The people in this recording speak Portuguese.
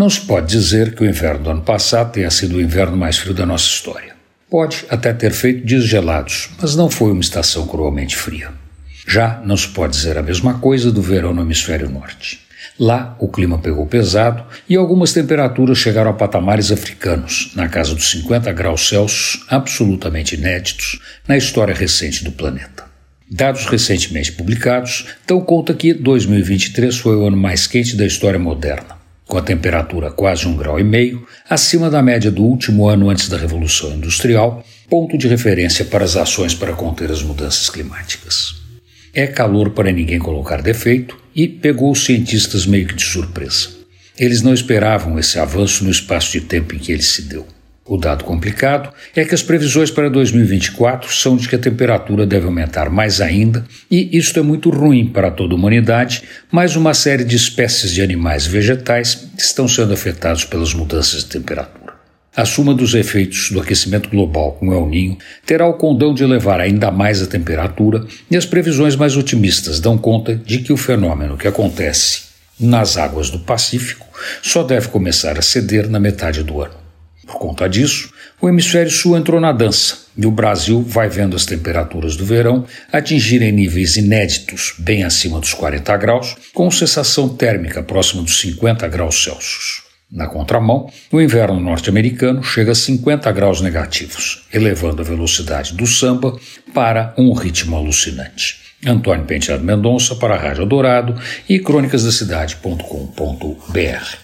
Não se pode dizer que o inverno do ano passado tenha sido o inverno mais frio da nossa história. Pode até ter feito dias gelados, mas não foi uma estação cruelmente fria. Já não se pode dizer a mesma coisa do verão no hemisfério norte. Lá, o clima pegou pesado e algumas temperaturas chegaram a patamares africanos, na casa dos 50 graus Celsius, absolutamente inéditos na história recente do planeta. Dados recentemente publicados dão conta que 2023 foi o ano mais quente da história moderna, com a temperatura quase um grau e meio acima da média do último ano antes da Revolução Industrial, ponto de referência para as ações para conter as mudanças climáticas. É calor para ninguém colocar defeito e pegou os cientistas meio que de surpresa. Eles não esperavam esse avanço no espaço de tempo em que ele se deu. O dado complicado é que as previsões para 2024 são de que a temperatura deve aumentar mais ainda, e isto é muito ruim para toda a humanidade, mas uma série de espécies de animais e vegetais estão sendo afetados pelas mudanças de temperatura. A suma dos efeitos do aquecimento global com El Ninho terá o condão de elevar ainda mais a temperatura, e as previsões mais otimistas dão conta de que o fenômeno que acontece nas águas do Pacífico só deve começar a ceder na metade do ano. Por conta disso, o hemisfério sul entrou na dança e o Brasil vai vendo as temperaturas do verão atingirem níveis inéditos, bem acima dos 40 graus, com sensação térmica próxima dos 50 graus Celsius. Na contramão, o inverno norte-americano chega a 50 graus negativos, elevando a velocidade do samba para um ritmo alucinante. Antônio Penteado Mendonça para a Rádio Dourado e crônicasdacidade.com.br.